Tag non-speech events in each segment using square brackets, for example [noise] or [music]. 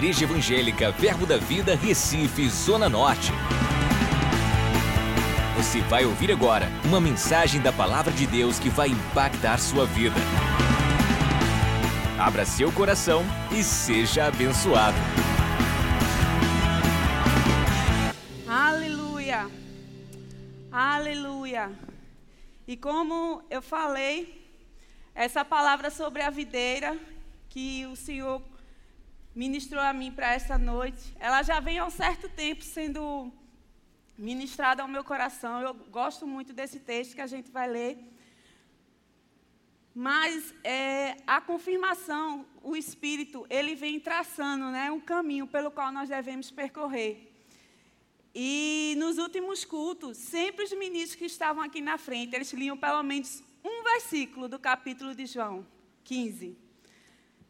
Igreja Evangélica Verbo da Vida, Recife, Zona Norte. Você vai ouvir agora uma mensagem da Palavra de Deus que vai impactar sua vida. Abra seu coração e seja abençoado. Aleluia! Aleluia! E como eu falei, essa palavra sobre a videira que o Senhor ministrou a mim para essa noite, ela já vem há um certo tempo sendo ministrada ao meu coração. Eu gosto muito desse texto que a gente vai ler. Mas é, a confirmação, o Espírito, ele vem traçando né, um caminho pelo qual nós devemos percorrer. E nos últimos cultos, sempre os ministros que estavam aqui na frente, eles liam pelo menos um versículo do capítulo de João 15.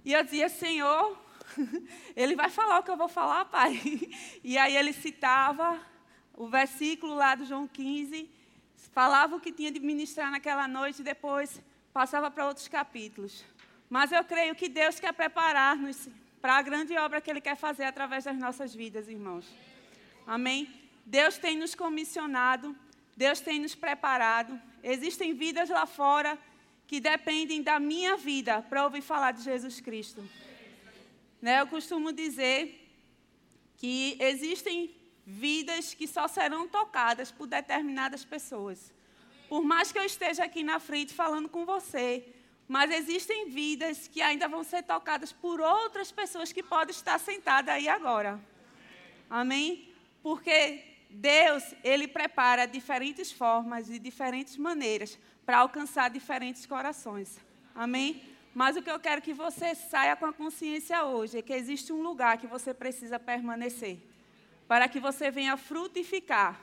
E eu dizia, Senhor, [laughs] ele vai falar o que eu vou falar, Pai. [laughs] E aí ele citava o versículo lá do João 15, falava o que tinha de ministrar naquela noite e depois passava para outros capítulos. Mas eu creio que Deus quer preparar-nos para a grande obra que Ele quer fazer através das nossas vidas, irmãos. Amém? Deus tem nos comissionado, Deus tem nos preparado. Existem vidas lá fora que dependem da minha vida para ouvir falar de Jesus Cristo. Né, eu costumo dizer que existem vidas que só serão tocadas por determinadas pessoas. Por mais que eu esteja aqui na frente falando com você, mas existem vidas que ainda vão ser tocadas por outras pessoas que podem estar sentadas aí agora. Amém? Porque Deus, Ele prepara diferentes formas e diferentes maneiras para alcançar diferentes corações. Amém? Mas o que eu quero que você saia com a consciência hoje é que existe um lugar que você precisa permanecer, para que você venha frutificar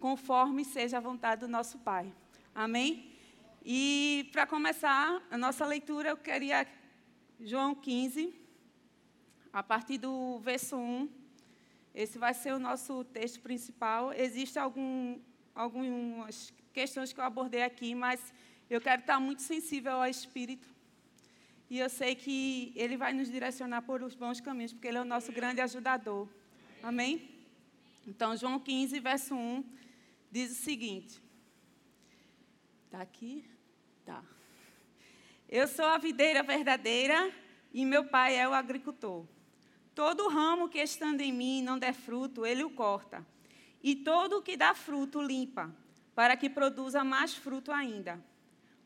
conforme seja a vontade do nosso Pai. Amém? E para começar a nossa leitura, eu queria João 15, a partir do verso 1 esse vai ser o nosso texto principal. Existem algum, algumas questões que eu abordei aqui, mas eu quero estar muito sensível ao Espírito. E eu sei que Ele vai nos direcionar por os bons caminhos, porque Ele é o nosso grande ajudador. Amém? Então, João 15, verso 1, diz o seguinte. Está aqui? Tá. Eu sou a videira verdadeira e meu pai é o agricultor. Todo ramo que estando em mim não der fruto, ele o corta. E todo o que dá fruto, limpa, para que produza mais fruto ainda.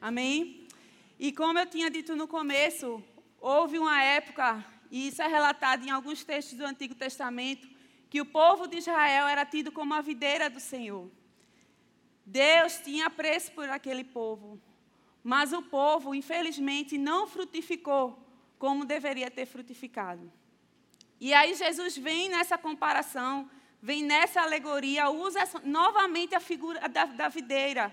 Amém? E como eu tinha dito no começo, houve uma época, e isso é relatado em alguns textos do Antigo Testamento, que o povo de Israel era tido como a videira do Senhor. Deus tinha preço por aquele povo, mas o povo, infelizmente, não frutificou como deveria ter frutificado. E aí Jesus vem nessa comparação, vem nessa alegoria, usa novamente a figura da, da videira,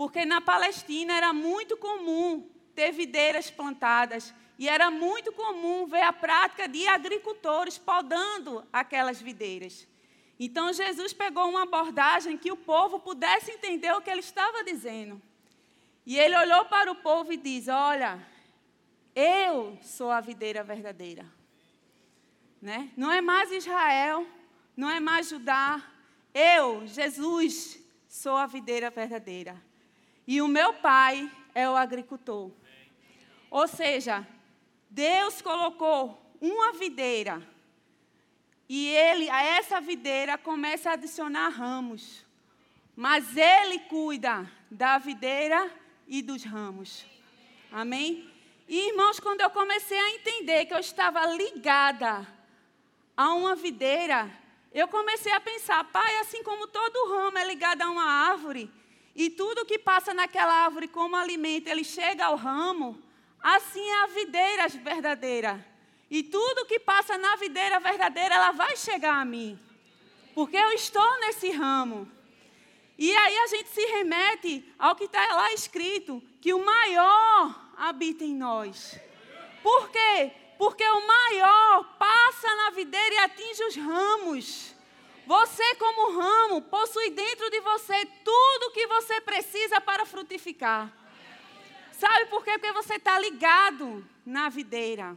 porque na Palestina era muito comum ter videiras plantadas e era muito comum ver a prática de agricultores podando aquelas videiras. Então Jesus pegou uma abordagem que o povo pudesse entender o que ele estava dizendo. E ele olhou para o povo e diz: Olha, eu sou a videira verdadeira. Né? Não é mais Israel, não é mais Judá. Eu, Jesus, sou a videira verdadeira. E o meu pai é o agricultor. Ou seja, Deus colocou uma videira e ele, a essa videira, começa a adicionar ramos. Mas ele cuida da videira e dos ramos. Amém? E irmãos, quando eu comecei a entender que eu estava ligada a uma videira, eu comecei a pensar, pai, assim como todo ramo é ligado a uma árvore, e tudo que passa naquela árvore como alimento, ele chega ao ramo, assim é a videira verdadeira. E tudo que passa na videira verdadeira, ela vai chegar a mim. Porque eu estou nesse ramo. E aí a gente se remete ao que está lá escrito, que o maior habita em nós. Por quê? Porque o maior passa na videira e atinge os ramos. Você, como ramo, possui dentro de você tudo o que você precisa para frutificar. Sabe por quê? Porque você está ligado na videira.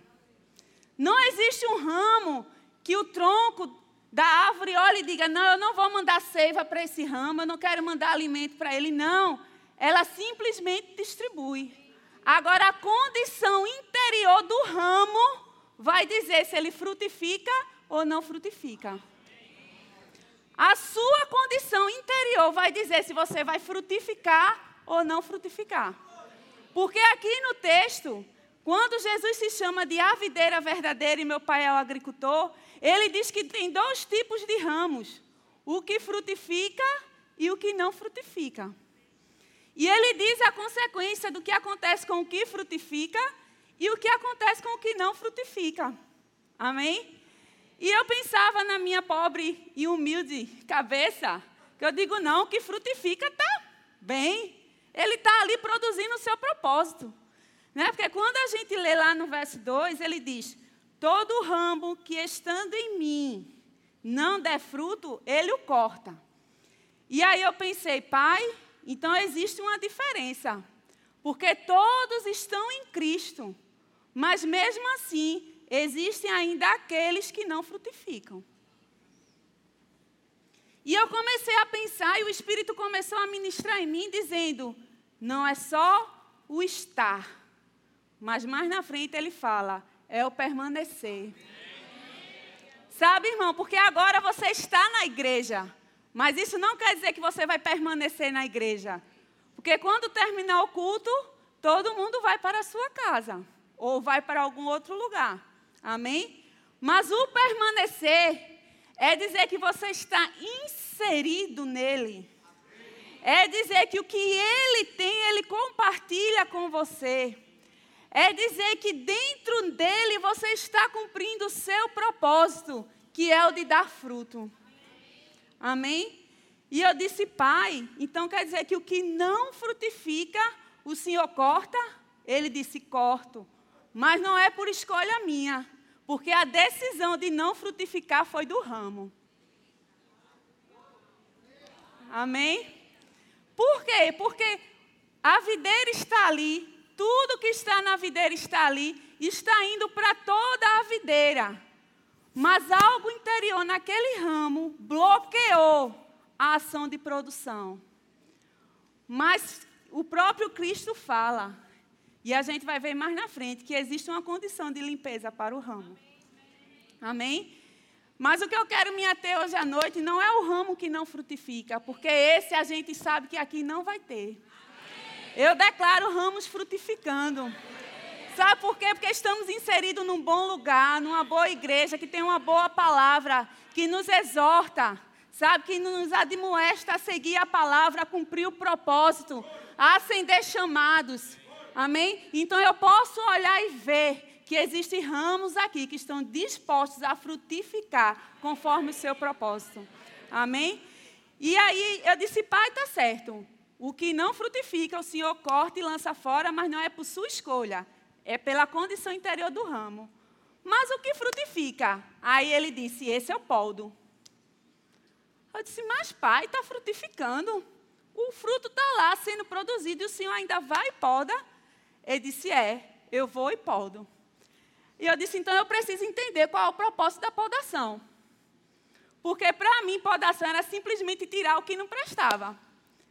Não existe um ramo que o tronco da árvore olhe e diga: Não, eu não vou mandar seiva para esse ramo, eu não quero mandar alimento para ele. Não. Ela simplesmente distribui. Agora, a condição interior do ramo vai dizer se ele frutifica ou não frutifica. A sua condição interior vai dizer se você vai frutificar ou não frutificar. Porque aqui no texto, quando Jesus se chama de a videira verdadeira e meu pai é o agricultor, ele diz que tem dois tipos de ramos: o que frutifica e o que não frutifica. E ele diz a consequência do que acontece com o que frutifica e o que acontece com o que não frutifica. Amém? E eu pensava na minha pobre e humilde cabeça, que eu digo, não, que frutifica está bem. Ele está ali produzindo o seu propósito. Né? Porque quando a gente lê lá no verso 2, ele diz: Todo ramo que estando em mim não der fruto, ele o corta. E aí eu pensei, pai, então existe uma diferença. Porque todos estão em Cristo. Mas mesmo assim, existem ainda aqueles que não frutificam. E eu comecei a pensar e o Espírito começou a ministrar em mim, dizendo: não é só o estar, mas mais na frente ele fala: é o permanecer. Sabe, irmão, porque agora você está na igreja, mas isso não quer dizer que você vai permanecer na igreja. Porque quando terminar o culto, todo mundo vai para a sua casa ou vai para algum outro lugar. Amém? Mas o permanecer é dizer que você está inserido nele. É dizer que o que ele tem, ele compartilha com você. É dizer que dentro dele você está cumprindo o seu propósito, que é o de dar fruto. Amém? E eu disse, pai, então quer dizer que o que não frutifica, o Senhor corta? Ele disse, corto. Mas não é por escolha minha, porque a decisão de não frutificar foi do ramo. Amém? Por quê? Porque a videira está ali, tudo que está na videira está ali, está indo para toda a videira. Mas algo interior naquele ramo bloqueou a ação de produção. Mas o próprio Cristo fala e a gente vai ver mais na frente que existe uma condição de limpeza para o ramo. Amém? Mas o que eu quero me ater hoje à noite não é o ramo que não frutifica, porque esse a gente sabe que aqui não vai ter. Eu declaro ramos frutificando. Sabe por quê? Porque estamos inseridos num bom lugar, numa boa igreja, que tem uma boa palavra, que nos exorta, sabe? Que nos admoesta a seguir a palavra, a cumprir o propósito, a acender chamados. Amém? Então eu posso olhar e ver que existem ramos aqui que estão dispostos a frutificar conforme o seu propósito. Amém? E aí eu disse, pai, está certo. O que não frutifica, o Senhor corta e lança fora, mas não é por sua escolha, é pela condição interior do ramo. Mas o que frutifica? Aí ele disse: Esse é o poldo. Eu disse: Mas pai, está frutificando. O fruto está lá sendo produzido e o Senhor ainda vai e poda. Ele disse: É, eu vou e podo. E eu disse: Então eu preciso entender qual é o propósito da podação. Porque para mim, podação era simplesmente tirar o que não prestava.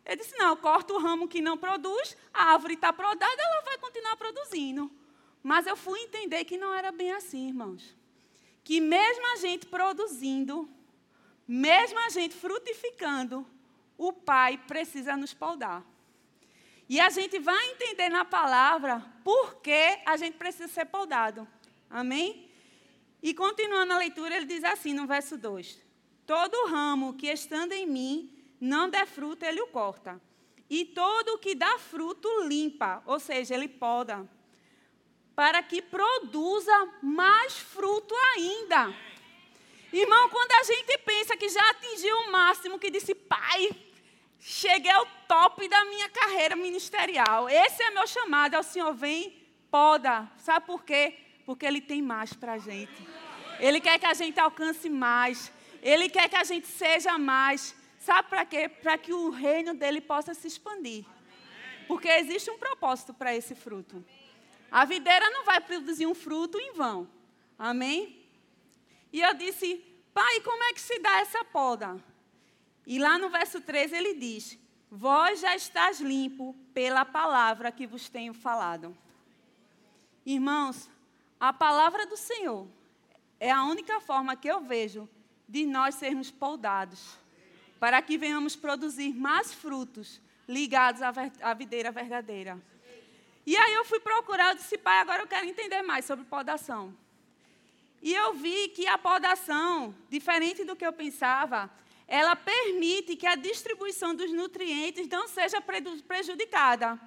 Ele disse: Não, eu corto o ramo que não produz, a árvore está podada, ela vai continuar produzindo. Mas eu fui entender que não era bem assim, irmãos. Que mesmo a gente produzindo, mesmo a gente frutificando, o Pai precisa nos podar. E a gente vai entender na palavra por que a gente precisa ser podado. Amém? E continuando a leitura, ele diz assim no verso 2: Todo ramo que estando em mim não der fruto, ele o corta. E todo o que dá fruto, limpa, ou seja, ele poda, para que produza mais fruto ainda. Irmão, quando a gente pensa que já atingiu o máximo, que disse, pai, cheguei ao top da minha carreira ministerial, esse é meu chamado, é o Senhor vem, poda. Sabe por quê? Porque Ele tem mais para a gente. Ele quer que a gente alcance mais. Ele quer que a gente seja mais. Sabe para quê? Para que o reino dele possa se expandir. Porque existe um propósito para esse fruto. A videira não vai produzir um fruto em vão. Amém? E eu disse, pai, como é que se dá essa poda? E lá no verso 13 ele diz: Vós já estás limpo pela palavra que vos tenho falado. Irmãos, a palavra do Senhor é a única forma que eu vejo de nós sermos podados, para que venhamos produzir mais frutos ligados à videira verdadeira. E aí eu fui procurar, eu disse, pai, agora eu quero entender mais sobre podação. E eu vi que a podação, diferente do que eu pensava, ela permite que a distribuição dos nutrientes não seja prejudicada.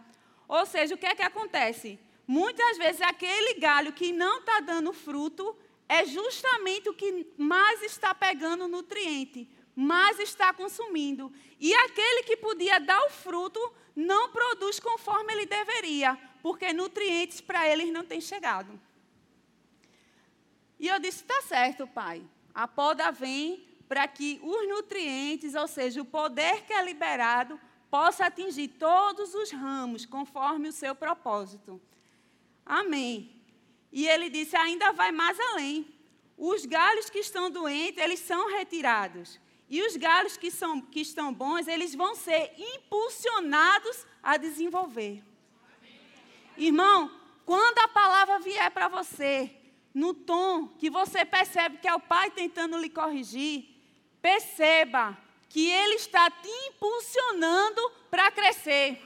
Ou seja, o que é que acontece? Muitas vezes aquele galho que não está dando fruto é justamente o que mais está pegando nutriente, mais está consumindo. E aquele que podia dar o fruto não produz conforme ele deveria, porque nutrientes para eles não têm chegado. E eu disse: está certo, pai. A poda vem para que os nutrientes, ou seja, o poder que é liberado, possa atingir todos os ramos conforme o seu propósito. Amém. E ele disse: ainda vai mais além. Os galhos que estão doentes, eles são retirados. E os galhos que, são, que estão bons, eles vão ser impulsionados a desenvolver. Irmão, quando a palavra vier para você, no tom que você percebe que é o pai tentando lhe corrigir, perceba que ele está te impulsionando para crescer.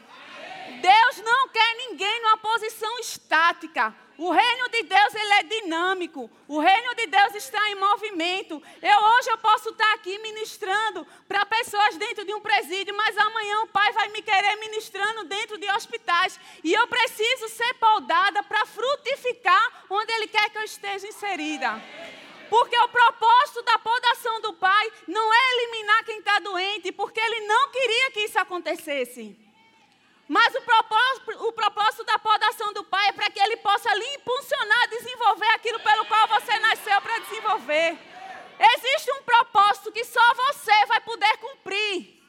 Deus não quer ninguém numa posição estática. O reino de Deus ele é dinâmico. O reino de Deus está em movimento. Eu hoje eu posso estar aqui ministrando para pessoas dentro de um presídio, mas amanhã o Pai vai me querer ministrando dentro de hospitais e eu preciso ser podada para frutificar onde Ele quer que eu esteja inserida. Porque o propósito da podação do Pai não é eliminar quem está doente, porque Ele não queria que isso acontecesse. Mas o propósito, o propósito da podação do Pai é para que Ele possa lhe impulsionar a desenvolver aquilo pelo qual você nasceu para desenvolver. Existe um propósito que só você vai poder cumprir.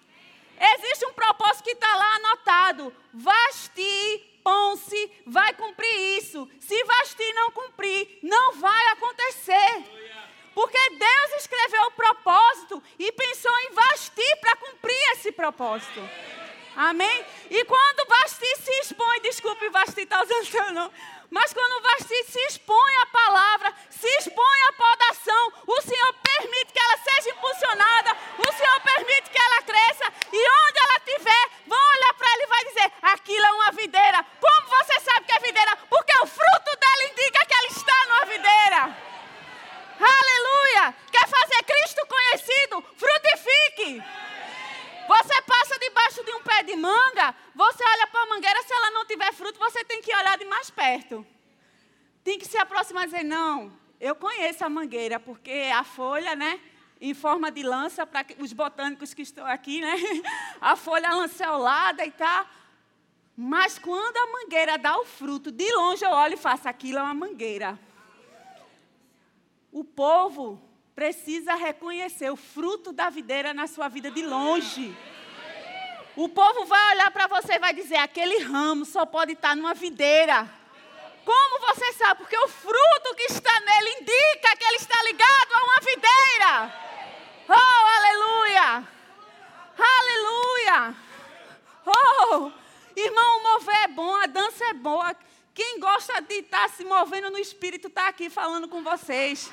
Existe um propósito que está lá anotado. Vasti, propósito. Amém? E quando Vasti se expõe, desculpe, Vasti está usando seu nome. Mas quando Vasti se expõe à palavra, se expõe à podação, o Senhor permite que ela seja impulsionada, o Senhor permite que ela cresça, e onde ela estiver, vão olhar para ela e vai dizer: aquilo é uma videira. Como você sabe que é videira? Porque o fruto dela indica que ela está numa videira. Aleluia! Quer fazer Cristo conhecido? Frutifique. Você passa debaixo de um pé de manga, você olha para a mangueira, se ela não tiver fruto, você tem que olhar de mais perto. Tem que se aproximar e dizer: Não, eu conheço a mangueira, porque a folha, né? Em forma de lança, para os botânicos que estão aqui, né? [laughs] A folha lanceolada e tal. Mas quando a mangueira dá o fruto, de longe eu olho e faço: aquilo é uma mangueira. O povo precisa reconhecer o fruto da videira na sua vida de longe. O povo vai olhar para você e vai dizer: aquele ramo só pode estar numa videira. Como você sabe? Porque o fruto que está nele indica que ele está ligado a uma videira. Oh, aleluia! Aleluia! Oh, irmão, mover é bom, a dança é boa. Quem gosta de estar se movendo no espírito está aqui falando com vocês.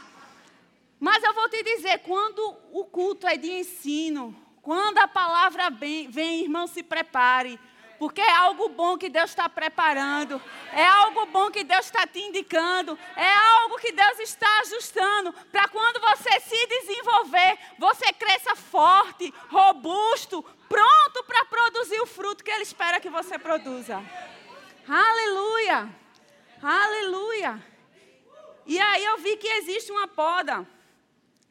Mas eu vou te dizer, quando o culto é de ensino, quando a palavra vem irmão, se prepare. Porque é algo bom que Deus está preparando, é algo bom que Deus está te indicando, é algo que Deus está ajustando para quando você se desenvolver, você cresça forte, robusto, pronto para produzir o fruto que Ele espera que você produza. Aleluia! Aleluia! E aí eu vi que existe uma poda.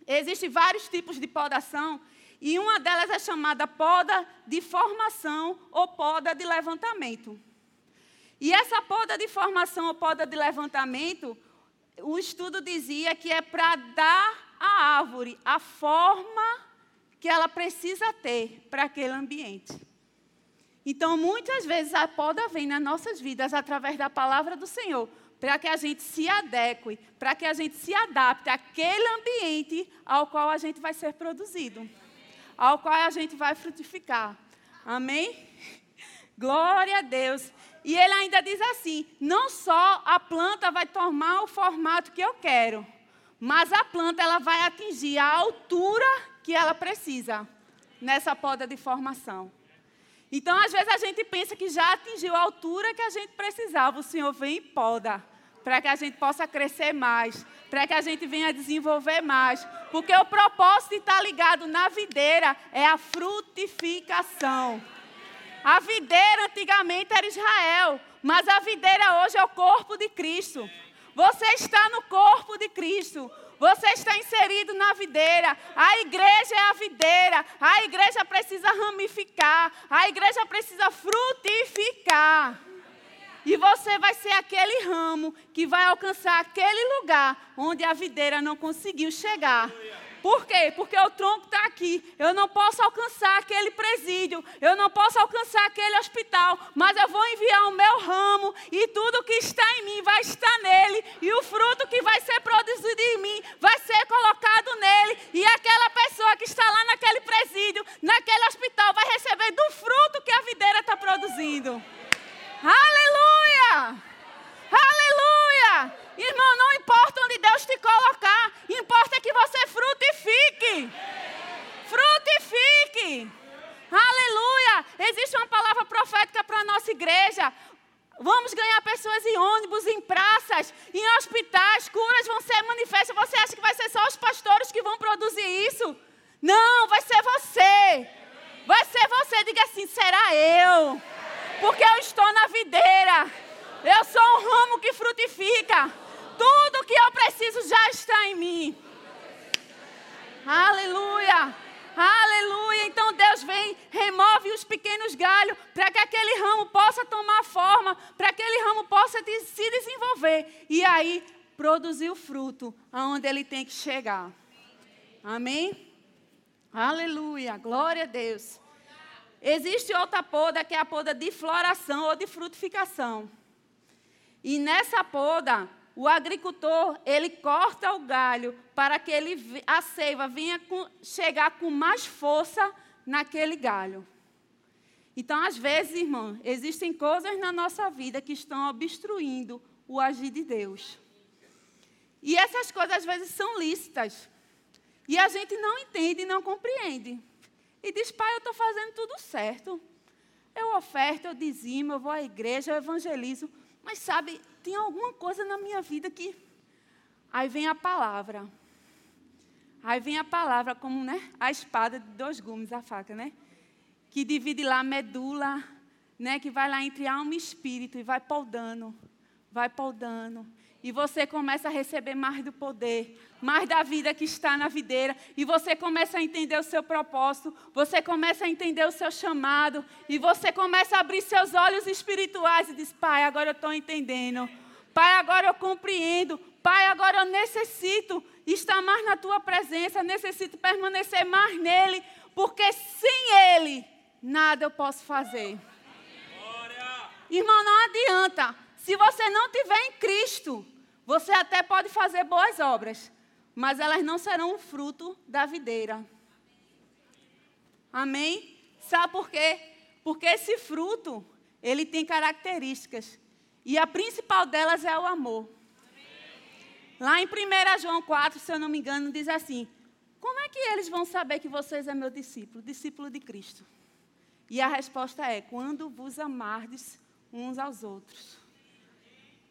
Existem vários tipos de podação. E uma delas é chamada poda de formação ou poda de levantamento. E essa poda de formação ou poda de levantamento, o estudo dizia que é para dar à árvore a forma que ela precisa ter para aquele ambiente. Então, muitas vezes a poda vem nas nossas vidas através da palavra do Senhor, para que a gente se adeque, para que a gente se adapte àquele ambiente ao qual a gente vai ser produzido, ao qual a gente vai frutificar. Amém? Glória a Deus. E ele ainda diz assim: não só a planta vai tomar o formato que eu quero, mas a planta ela vai atingir a altura que ela precisa nessa poda de formação. Então, às vezes a gente pensa que já atingiu a altura que a gente precisava. O Senhor vem e poda para que a gente possa crescer mais, para que a gente venha desenvolver mais, porque o propósito de estar ligado na videira é a frutificação. A videira antigamente era Israel, mas a videira hoje é o corpo de Cristo. Você está no corpo de Cristo. Você está inserido na videira. A igreja é a videira. A igreja precisa ramificar. A igreja precisa frutificar. E você vai ser aquele ramo que vai alcançar aquele lugar onde a videira não conseguiu chegar. Por quê? Porque o tronco está aqui. Eu não posso alcançar aquele presídio, eu não posso alcançar aquele hospital, mas eu vou enviar o meu ramo e tudo que está em mim vai estar nele, e o fruto que vai ser produzido em mim vai ser colocado nele, e aquela pessoa que está lá naquele presídio, naquele hospital, vai receber do fruto que a videira está produzindo. Aleluia! Aleluia! Irmão, não importa onde Deus te colocar, importa que você frutifique. Frutifique. Aleluia! Existe uma palavra profética para a nossa igreja. Vamos ganhar pessoas em ônibus, em praças, em hospitais, curas vão ser manifestas. Você acha que vai ser só os pastores que vão produzir isso? Não, vai ser você. Vai ser você. Diga assim: será eu? Porque eu estou na videira. Eu sou um ramo que frutifica. Tudo que eu preciso já está em mim. Aleluia. Aleluia. Então Deus vem, remove os pequenos galhos para que aquele ramo possa tomar forma, para que aquele ramo possa se desenvolver e aí produzir o fruto aonde ele tem que chegar. Amém? Aleluia. Glória a Deus. Existe outra poda que é a poda de floração ou de frutificação. E nessa poda, o agricultor, ele corta o galho para que ele, a seiva venha com, chegar com mais força naquele galho. Então, às vezes, irmão, existem coisas na nossa vida que estão obstruindo o agir de Deus. E essas coisas, às vezes, são lícitas. E a gente não entende e não compreende. E diz, pai, eu estou fazendo tudo certo. Eu oferto, eu dizimo, eu vou à igreja, eu evangelizo. Mas sabe, tem alguma coisa na minha vida que. Aí vem a palavra. Aí vem a palavra como, né? A espada de dois gumes, a faca, né? Que divide lá a medula, né? Que vai lá entre alma e espírito e vai podando, vai podando. E você começa a receber mais do poder, mais da vida que está na videira. E você começa a entender o seu propósito, você começa a entender o seu chamado. E você começa a abrir seus olhos espirituais e diz: Pai, agora eu estou entendendo. Pai, agora eu compreendo. Pai, agora eu necessito estar mais na tua presença, necessito permanecer mais nele, porque sem ele nada eu posso fazer. Irmão, não adianta. Se você não tiver em Cristo, você até pode fazer boas obras, mas elas não serão o fruto da videira. Amém? Sabe por quê? Porque esse fruto, ele tem características. E a principal delas é o amor. Lá em 1 João 4, se eu não me engano, diz assim: Como é que eles vão saber que vocês é meu discípulo, discípulo de Cristo? E a resposta é: quando vos amardes uns aos outros.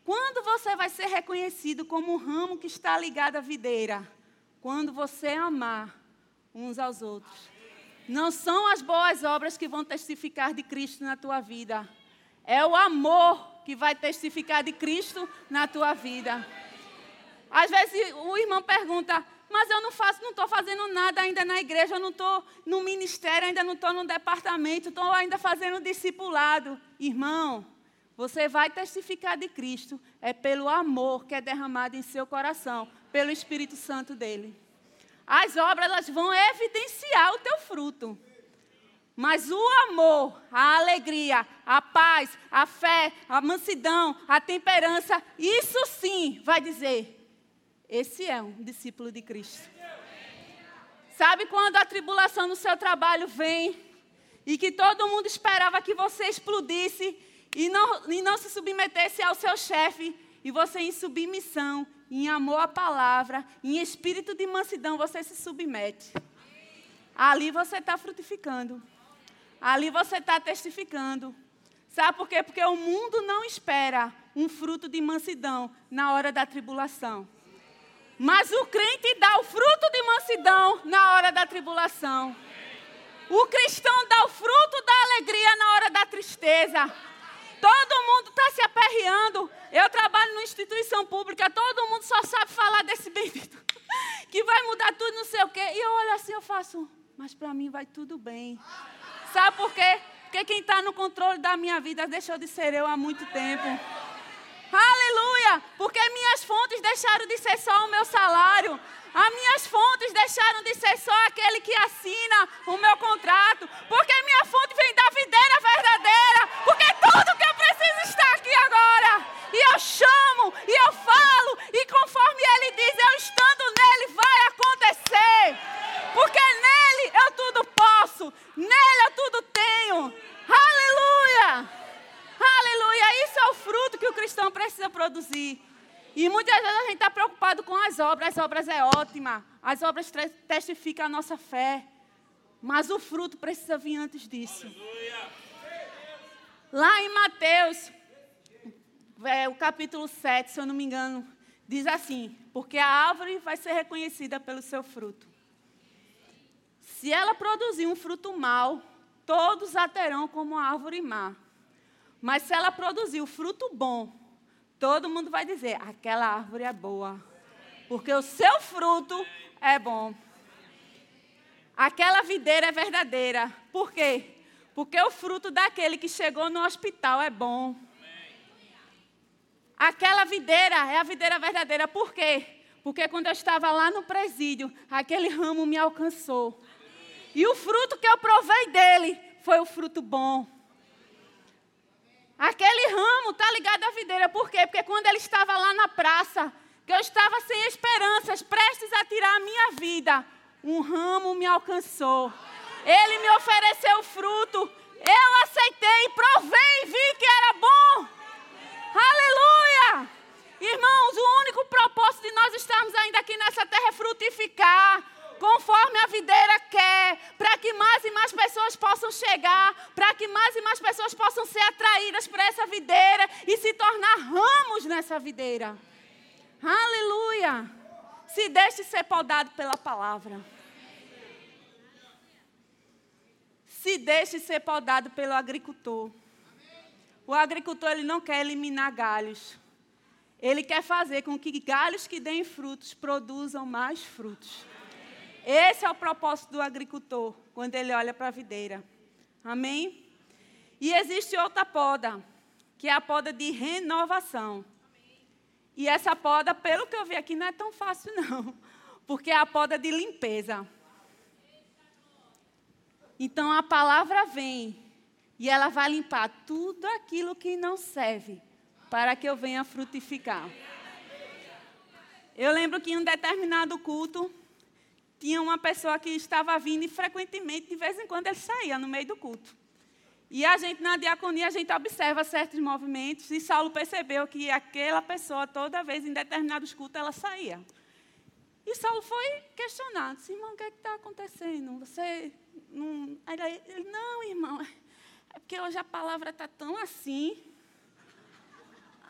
Quando você vai ser reconhecido como um ramo que está ligado à videira? Quando você amar uns aos outros. Não são as boas obras que vão testificar de Cristo na tua vida. É o amor que vai testificar de Cristo na tua vida. Às vezes o irmão pergunta, mas eu não faço, não estou fazendo nada ainda na igreja, eu não estou no ministério, ainda não estou no departamento, estou ainda fazendo discipulado. Irmão, você vai testificar de Cristo, é pelo amor que é derramado em seu coração, pelo Espírito Santo dele. As obras elas vão evidenciar o teu fruto. Mas o amor, a alegria, a paz, a fé, a mansidão, a temperança, isso sim vai dizer: esse é um discípulo de Cristo. Sabe quando a tribulação no seu trabalho vem e que todo mundo esperava que você explodisse e não, e não se submetesse ao seu chefe, e você em submissão, em amor à palavra, em espírito de mansidão, você se submete. Ali você está frutificando. Ali você está testificando. Sabe por quê? Porque o mundo não espera um fruto de mansidão na hora da tribulação. Mas o crente dá o fruto de mansidão na hora da tribulação. O cristão dá o fruto da alegria na hora da tristeza. Todo mundo está se aperreando. Eu trabalho numa instituição pública, todo mundo só sabe falar desse bendito. [laughs] Que vai mudar tudo, não sei o quê. E eu olho assim, eu faço, mas para mim vai tudo bem. Sabe por quê? Porque quem está no controle da minha vida deixou de ser eu há muito tempo. Aleluia! Porque minhas fontes deixaram de ser só o meu salário. As minhas fontes deixaram de ser só aquele que assina o meu contrato. Porque minha fonte vem da videira verdadeira. Porque tudo que eu preciso está aqui agora. E eu chamo, e eu falo, e conforme ele diz, eu estando nele, vai acontecer. Porque nele eu tudo posso, nele eu tudo tenho. Aleluia! Aleluia! Isso é o fruto que o cristão precisa produzir. E muitas vezes a gente está preocupado com as obras. As obras é ótima. As obras testificam a nossa fé. Mas o fruto precisa vir antes disso. Lá em Mateus, é, o capítulo 7, se eu não me engano, diz assim: Porque a árvore vai ser reconhecida pelo seu fruto. Se ela produzir um fruto mau, todos a terão como árvore má. Mas se ela produzir o fruto bom, todo mundo vai dizer: aquela árvore é boa. Porque o seu fruto é bom. Aquela videira é verdadeira. Por quê? Porque o fruto daquele que chegou no hospital é bom. Aquela videira é a videira verdadeira. Por quê? Porque quando eu estava lá no presídio, aquele ramo me alcançou. E o fruto que eu provei dele foi o fruto bom. Aquele ramo está ligado à videira. Por quê? Porque quando ele estava lá na praça, que eu estava sem esperanças, prestes a tirar a minha vida, um ramo me alcançou. Ele me ofereceu fruto. Eu aceitei, provei e vi que era bom. Aleluia! Irmãos, o único propósito de nós estarmos ainda aqui nessa terra é frutificar conforme a videira quer, para que mais e mais pessoas possam chegar, para que mais e mais pessoas possam ser atraídas para essa videira e se tornar ramos nessa videira. Aleluia! Se deixe ser podado pela palavra. Se deixe ser podado pelo agricultor. O agricultor ele não quer eliminar galhos. Ele quer fazer com que galhos que deem frutos produzam mais frutos. Esse é o propósito do agricultor, quando ele olha para a videira. Amém? E existe outra poda, que é a poda de renovação. E essa poda, pelo que eu vi aqui, não é tão fácil, não. Porque é a poda de limpeza. Então a palavra vem e ela vai limpar tudo aquilo que não serve para que eu venha frutificar. Eu lembro que em um determinado culto, tinha uma pessoa que estava vindo e frequentemente, de vez em quando, ele saía no meio do culto. E a gente, na diaconia, a gente observa certos movimentos e Saulo percebeu que aquela pessoa, toda vez, em determinados cultos, ela saía. E Saulo foi questionado, irmão, o que é está acontecendo? Você não... Ele, ele, não, irmão, é porque hoje a palavra está tão assim.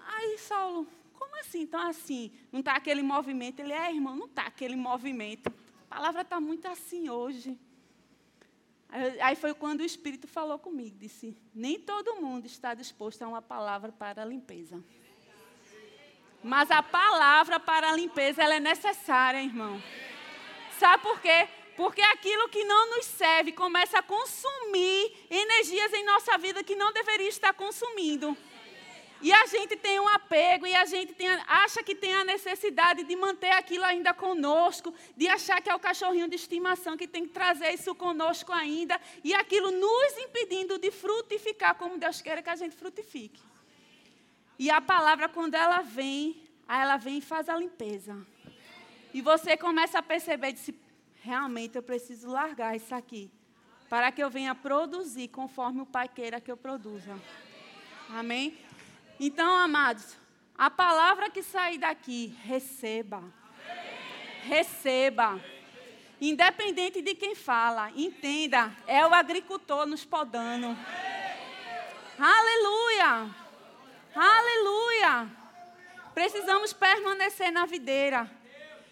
Aí Saulo, como assim, tão assim? Não está aquele movimento? Ele, é, irmão, não está aquele movimento. A palavra está muito assim hoje. Aí foi quando o Espírito falou comigo, disse: nem todo mundo está disposto a uma palavra para a limpeza. Mas a palavra para a limpeza ela é necessária, irmão. Sabe por quê? Porque aquilo que não nos serve começa a consumir energias em nossa vida que não deveria estar consumindo. E a gente tem um apego e a gente tem, acha que tem a necessidade de manter aquilo ainda conosco, de achar que é o cachorrinho de estimação que tem que trazer isso conosco ainda, e aquilo nos impedindo de frutificar como Deus quer que a gente frutifique. E a palavra, quando ela vem, ela vem e faz a limpeza. E você começa a perceber, disse, realmente eu preciso largar isso aqui, para que eu venha produzir conforme o Pai queira que eu produza. Amém? Então, amados, a palavra que sair daqui, receba. Receba. Independente de quem fala, entenda, é o agricultor nos podando. Aleluia! Aleluia! Precisamos permanecer na videira.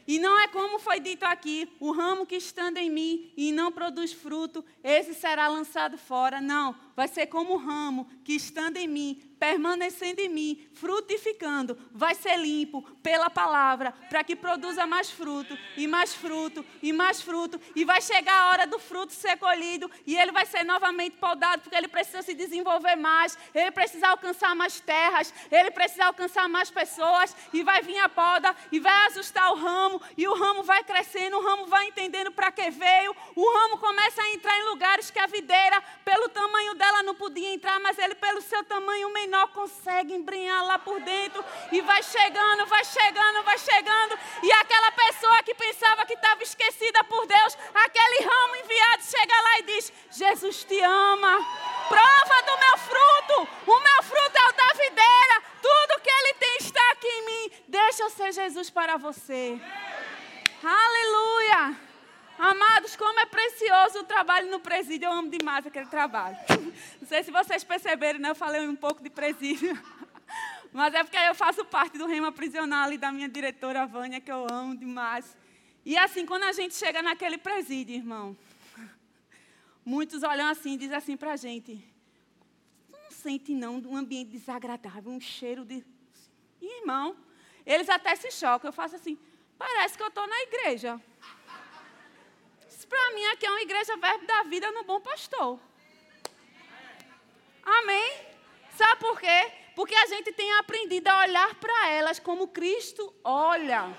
E não é como foi dito aqui: o ramo que estando em mim e não produz fruto, esse será lançado fora. Não, vai ser como o ramo que estando em mim permanecendo em mim, frutificando, vai ser limpo pela palavra, para que produza mais fruto, e mais fruto, e mais fruto, e vai chegar a hora do fruto ser colhido, e ele vai ser novamente podado, porque ele precisa se desenvolver mais, ele precisa alcançar mais terras, ele precisa alcançar mais pessoas, e vai vir a poda, e vai ajustar o ramo, e o ramo vai crescendo, o ramo vai entendendo para que veio, o ramo começa a entrar em lugares que a videira, pelo tamanho dela, não podia entrar, mas ele, pelo seu tamanho menor, menor consegue embrenhar lá por dentro e vai chegando, vai chegando, vai chegando. E aquela pessoa que pensava que estava esquecida por Deus, aquele ramo enviado chega lá e diz: Jesus te ama. Prova do meu fruto. O meu fruto é o da videira. Tudo que ele tem está aqui em mim. Deixa eu ser Jesus para você. Aleluia. Amados, como é precioso o trabalho no presídio. Eu amo demais aquele trabalho. [laughs] Não sei se vocês perceberam, né? Eu falei um pouco de presídio. [laughs] Mas é porque eu faço parte do rema prisional e da minha diretora Vânia, que eu amo demais. E assim, quando a gente chega naquele presídio, irmão, [laughs] muitos olham assim e dizem assim para a gente: não sente não um ambiente desagradável, um cheiro de. Irmão, eles até se chocam. Eu faço assim: parece que eu estou na igreja. Para mim, aqui é uma igreja verbo da vida no bom pastor. Amém? Sabe por quê? Porque a gente tem aprendido a olhar para elas como Cristo olha.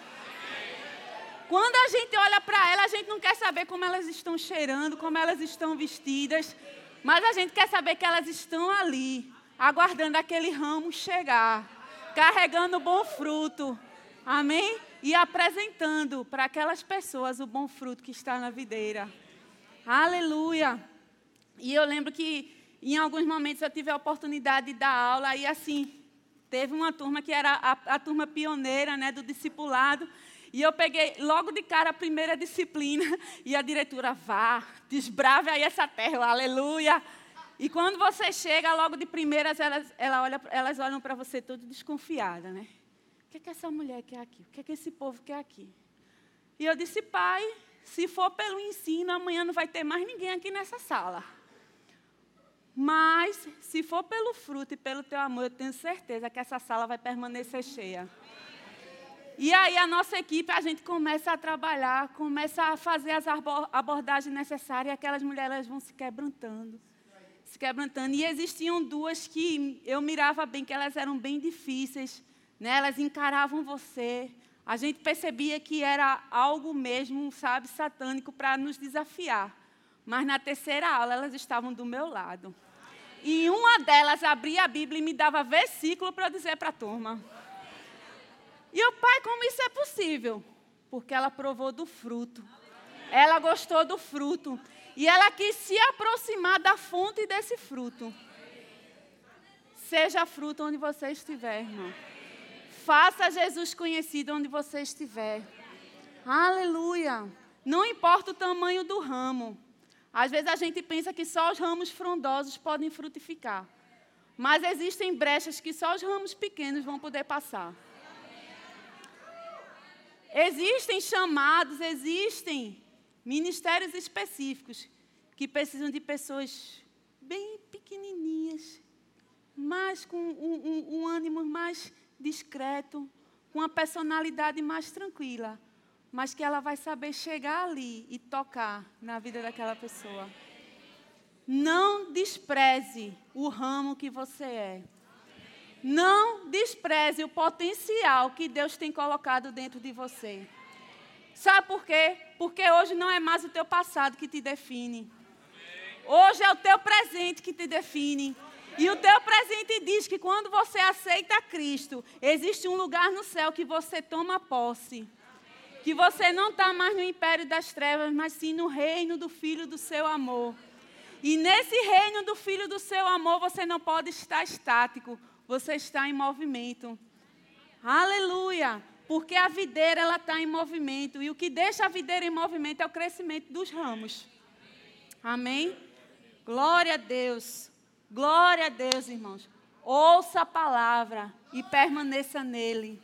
Quando a gente olha para elas, a gente não quer saber como elas estão cheirando, como elas estão vestidas, mas a gente quer saber que elas estão ali, aguardando aquele ramo chegar, carregando bom fruto. Amém? E apresentando para aquelas pessoas o bom fruto que está na videira. Aleluia! E eu lembro que em alguns momentos eu tive a oportunidade de dar aula e assim, teve uma turma que era a, a turma pioneira né, do discipulado. E eu peguei logo de cara a primeira disciplina [laughs] e a diretora, vá, desbrave aí essa terra, aleluia. E quando você chega logo de primeiras, elas, ela olha, elas olham para você tudo desconfiada, né? Que, que essa mulher quer aqui? O que, que esse povo quer aqui? E eu disse, pai, se for pelo ensino, amanhã não vai ter mais ninguém aqui nessa sala. Mas, se for pelo fruto e pelo teu amor, eu tenho certeza que essa sala vai permanecer cheia. E aí a nossa equipe, a gente começa a trabalhar, começa a fazer as abordagens necessárias e aquelas mulheres vão se quebrantando. Se quebrantando. E existiam duas que eu mirava bem, que elas eram bem difíceis né? elas encaravam você. A gente percebia que era algo mesmo, sabe, satânico para nos desafiar. Mas na terceira aula elas estavam do meu lado. E uma delas abria a Bíblia e me dava versículo para dizer para a turma. E o pai, como isso é possível? Porque ela provou do fruto. Ela gostou do fruto. E ela quis se aproximar da fonte desse fruto. Seja fruto onde você estiver, irmão. Faça Jesus conhecido onde você estiver. Aleluia. Não importa o tamanho do ramo. Às vezes a gente pensa que só os ramos frondosos podem frutificar. Mas existem brechas que só os ramos pequenos vão poder passar. Existem chamados, existem ministérios específicos que precisam de pessoas bem pequenininhas, mas com um, um, um ânimo mais discreto, com uma personalidade mais tranquila, mas que ela vai saber chegar ali e tocar na vida daquela pessoa. Não despreze o ramo que você é. Não despreze o potencial que Deus tem colocado dentro de você. Sabe por quê? Porque hoje não é mais o teu passado que te define. Hoje é o teu presente que te define. E o teu presente diz que quando você aceita Cristo, existe um lugar no céu que você toma posse. Que você não está mais no império das trevas, mas sim no reino do Filho do seu amor. E nesse reino do Filho do seu amor, você não pode estar estático, você está em movimento. Aleluia! Porque a videira ela está em movimento e o que deixa a videira em movimento é o crescimento dos ramos. Amém? Glória a Deus. Glória a Deus, irmãos. Ouça a palavra e permaneça nele.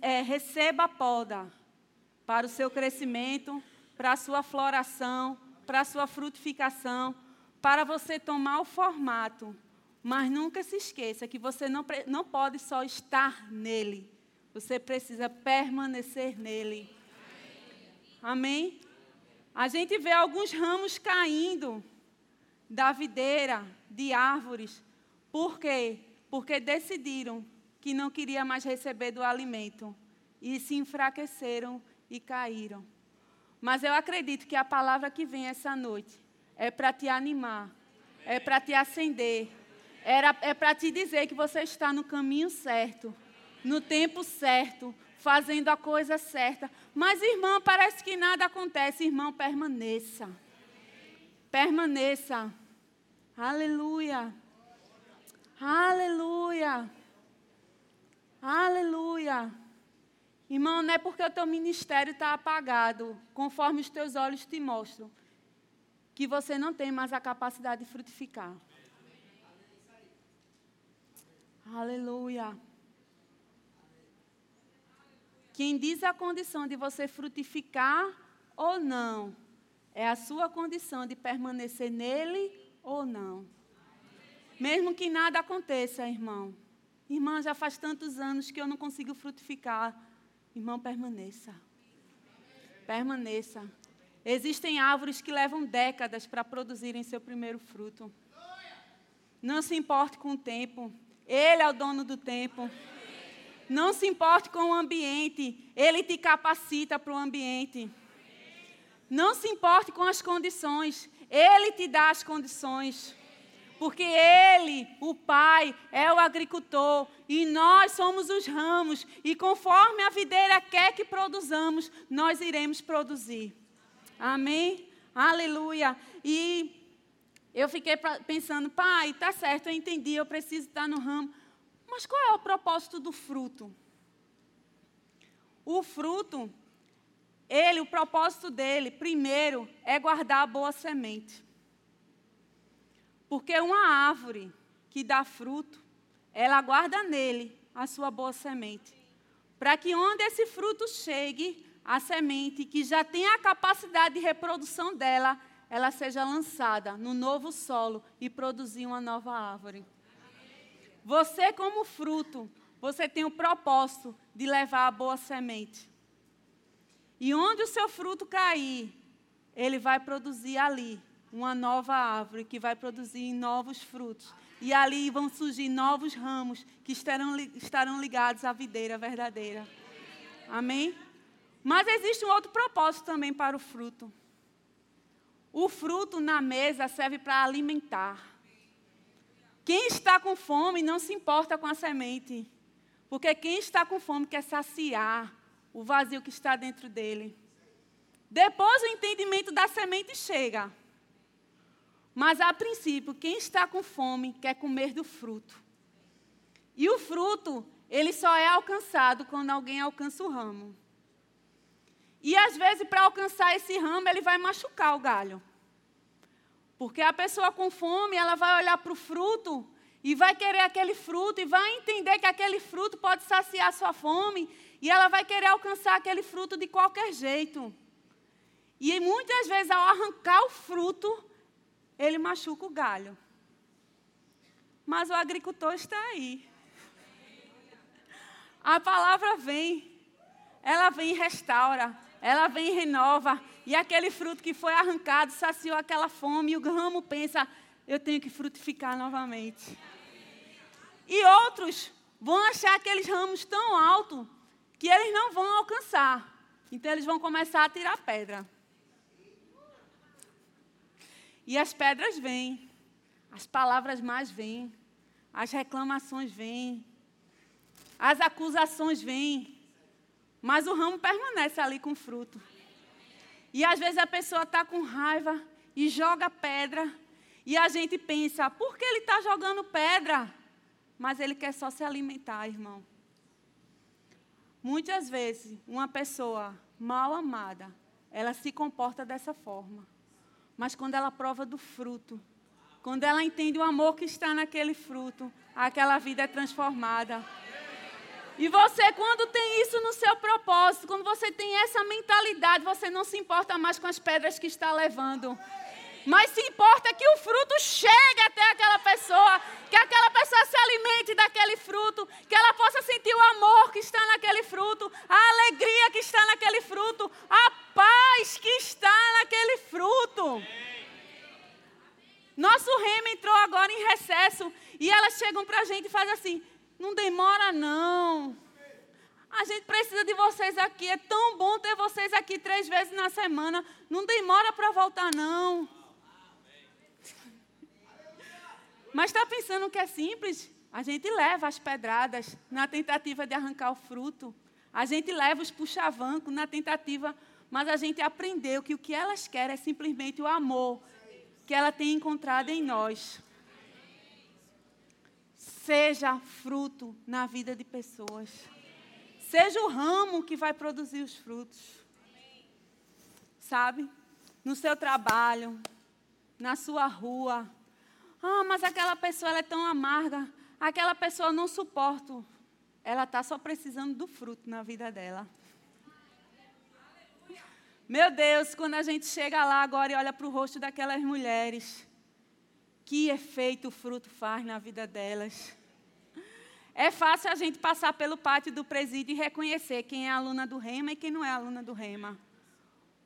É, receba a poda para o seu crescimento, para a sua floração, para a sua frutificação, para você tomar o formato mas nunca se esqueça que você não, não pode só estar nele. Você precisa permanecer nele. Amém? A gente vê alguns ramos caindo da videira, de árvores. Por quê? Porque decidiram que não queria mais receber do alimento. E se enfraqueceram e caíram. Mas eu acredito que a palavra que vem essa noite é para te animar, é para te acender, era, é para te dizer que você está no caminho certo, no tempo certo, fazendo a coisa certa. Mas, irmão, parece que nada acontece. Irmão, permaneça. Permaneça. Aleluia. Aleluia. Aleluia. Irmão, não é porque o teu ministério está apagado, conforme os teus olhos te mostram, que você não tem mais a capacidade de frutificar. Aleluia. Quem diz a condição de você frutificar ou não, é a sua condição de permanecer nele ou não. Mesmo que nada aconteça, irmão. Irmã, já faz tantos anos que eu não consigo frutificar. Irmão, permaneça. Permaneça. Existem árvores que levam décadas para produzirem seu primeiro fruto. Não se importe com o tempo. Ele é o dono do tempo. Não se importe com o ambiente, ele te capacita para o ambiente. Não se importe com as condições, ele te dá as condições. Porque ele, o Pai, é o agricultor e nós somos os ramos, e conforme a videira quer que produzamos, nós iremos produzir. Amém? Aleluia. E eu fiquei pensando, pai, tá certo, eu entendi, eu preciso estar no ramo. Mas qual é o propósito do fruto? O fruto, ele, o propósito dele, primeiro, é guardar a boa semente. Porque uma árvore que dá fruto, ela guarda nele a sua boa semente. Para que onde esse fruto chegue, a semente que já tem a capacidade de reprodução dela, ela seja lançada no novo solo e produzir uma nova árvore. Você, como fruto, você tem o propósito de levar a boa semente. E onde o seu fruto cair, ele vai produzir ali uma nova árvore que vai produzir novos frutos. E ali vão surgir novos ramos que estarão, estarão ligados à videira verdadeira. Amém? Mas existe um outro propósito também para o fruto. O fruto na mesa serve para alimentar. Quem está com fome não se importa com a semente. Porque quem está com fome quer saciar o vazio que está dentro dele. Depois o entendimento da semente chega. Mas a princípio, quem está com fome quer comer do fruto. E o fruto, ele só é alcançado quando alguém alcança o ramo. E às vezes, para alcançar esse ramo, ele vai machucar o galho. Porque a pessoa com fome, ela vai olhar para o fruto e vai querer aquele fruto e vai entender que aquele fruto pode saciar sua fome e ela vai querer alcançar aquele fruto de qualquer jeito. E muitas vezes, ao arrancar o fruto, ele machuca o galho. Mas o agricultor está aí. A palavra vem, ela vem e restaura, ela vem e renova. E aquele fruto que foi arrancado saciou aquela fome, e o ramo pensa: eu tenho que frutificar novamente. E outros vão achar aqueles ramos tão altos que eles não vão alcançar. Então eles vão começar a tirar pedra. E as pedras vêm, as palavras mais vêm, as reclamações vêm, as acusações vêm, mas o ramo permanece ali com fruto. E às vezes a pessoa está com raiva e joga pedra, e a gente pensa, por que ele está jogando pedra? Mas ele quer só se alimentar, irmão. Muitas vezes, uma pessoa mal amada, ela se comporta dessa forma. Mas quando ela prova do fruto, quando ela entende o amor que está naquele fruto, aquela vida é transformada. E você, quando tem isso no seu propósito, quando você tem essa mentalidade, você não se importa mais com as pedras que está levando. Mas se importa que o fruto chegue até aquela pessoa, que aquela pessoa se alimente daquele fruto, que ela possa sentir o amor que está naquele fruto, a alegria que está naquele fruto, a paz que está naquele fruto. Nosso remo entrou agora em recesso e elas chegam para a gente e fazem assim: não demora não. A gente precisa de vocês aqui. É tão bom ter vocês aqui três vezes na semana. Não demora para voltar, não. Mas está pensando que é simples? A gente leva as pedradas na tentativa de arrancar o fruto. A gente leva os puxavancos na tentativa, mas a gente aprendeu que o que elas querem é simplesmente o amor que ela tem encontrado em nós. Seja fruto na vida de pessoas. Seja o ramo que vai produzir os frutos. Sabe? No seu trabalho, na sua rua, ah, mas aquela pessoa ela é tão amarga. Aquela pessoa eu não suporto. Ela está só precisando do fruto na vida dela. Meu Deus, quando a gente chega lá agora e olha para o rosto daquelas mulheres, que efeito o fruto faz na vida delas. É fácil a gente passar pelo pátio do presídio e reconhecer quem é aluna do Rema e quem não é aluna do Rema.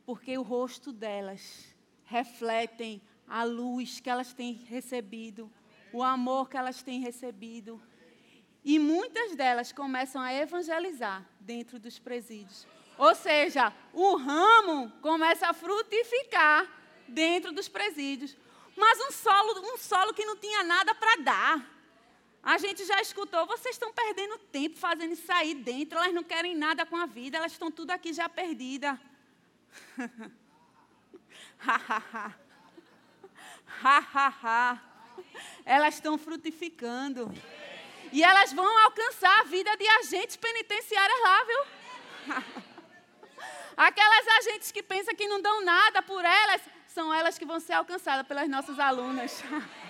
Porque o rosto delas refletem a luz que elas têm recebido, o amor que elas têm recebido. E muitas delas começam a evangelizar dentro dos presídios. Ou seja, o ramo começa a frutificar dentro dos presídios. Mas um solo, um solo que não tinha nada para dar. A gente já escutou, vocês estão perdendo tempo fazendo isso aí dentro, elas não querem nada com a vida, elas estão tudo aqui já ha. [laughs] Elas estão frutificando. E elas vão alcançar a vida de agentes penitenciários lá, viu? [laughs] Aquelas agentes que pensam que não dão nada por elas, são elas que vão ser alcançadas pelas nossas alunas. [laughs]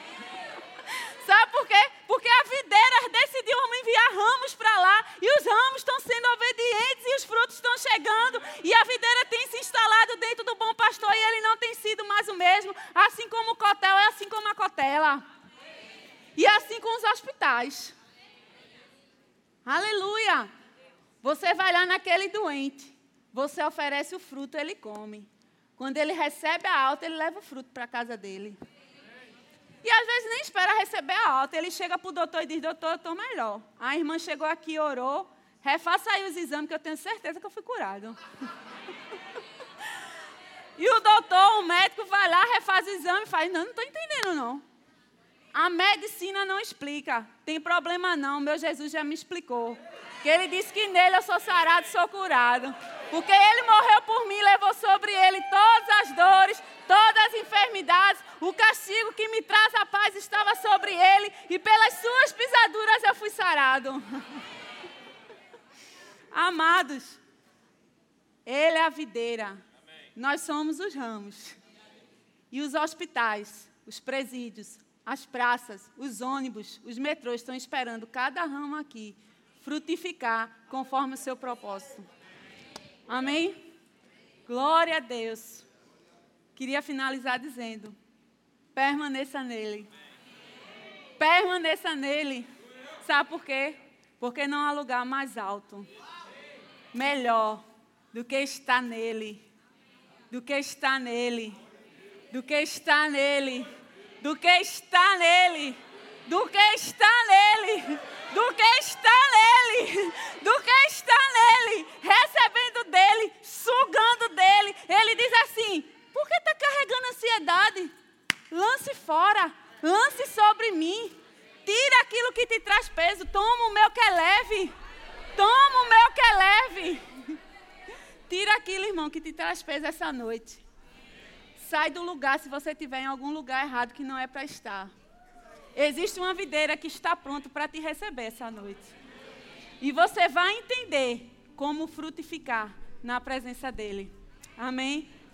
Sabe por quê? Porque a videira decidiu enviar ramos para lá e os ramos estão sendo obedientes e os frutos estão chegando e a videira tem se instalado dentro do bom pastor e ele não tem sido mais o mesmo. Assim como o cotel é assim como a cotela. E assim com os hospitais. Aleluia! Você vai lá naquele doente, você oferece o fruto, ele come. Quando ele recebe a alta, ele leva o fruto para a casa dele. E às vezes nem espera receber a alta. Ele chega para o doutor e diz: Doutor, eu estou melhor. A irmã chegou aqui, orou. Refaça aí os exames, que eu tenho certeza que eu fui curado. [laughs] e o doutor, o médico, vai lá, refaz o exame e faz: Não, não estou entendendo, não. A medicina não explica. Tem problema não, meu Jesus já me explicou. Que ele disse que nele eu sou sarado, sou curado. Porque ele morreu por mim, levou sobre ele todas as dores, todas as enfermidades. O castigo que me traz a paz estava sobre ele, e pelas suas pisaduras eu fui sarado. [laughs] Amados, ele é a videira, nós somos os ramos. E os hospitais, os presídios, as praças, os ônibus, os metrôs estão esperando cada ramo aqui frutificar conforme o seu propósito. Amém? Glória a Deus. Queria finalizar dizendo: permaneça nele. Permaneça nele. Sabe por quê? Porque não há lugar mais alto, melhor do que estar nele. Do que estar nele. Do que estar nele. Do que estar nele. Do que estar nele. Do que estar nele. Do que estar nele. Recebendo dele. Sugando dele. Ele diz assim: por que está carregando ansiedade? Lance fora. Lance sobre mim. Tira aquilo que te traz peso. Toma o meu que é leve. Toma o meu que é leve. [laughs] Tira aquilo, irmão, que te traz peso essa noite. Sai do lugar se você estiver em algum lugar errado que não é para estar. Existe uma videira que está pronto para te receber essa noite. E você vai entender como frutificar na presença dele. Amém?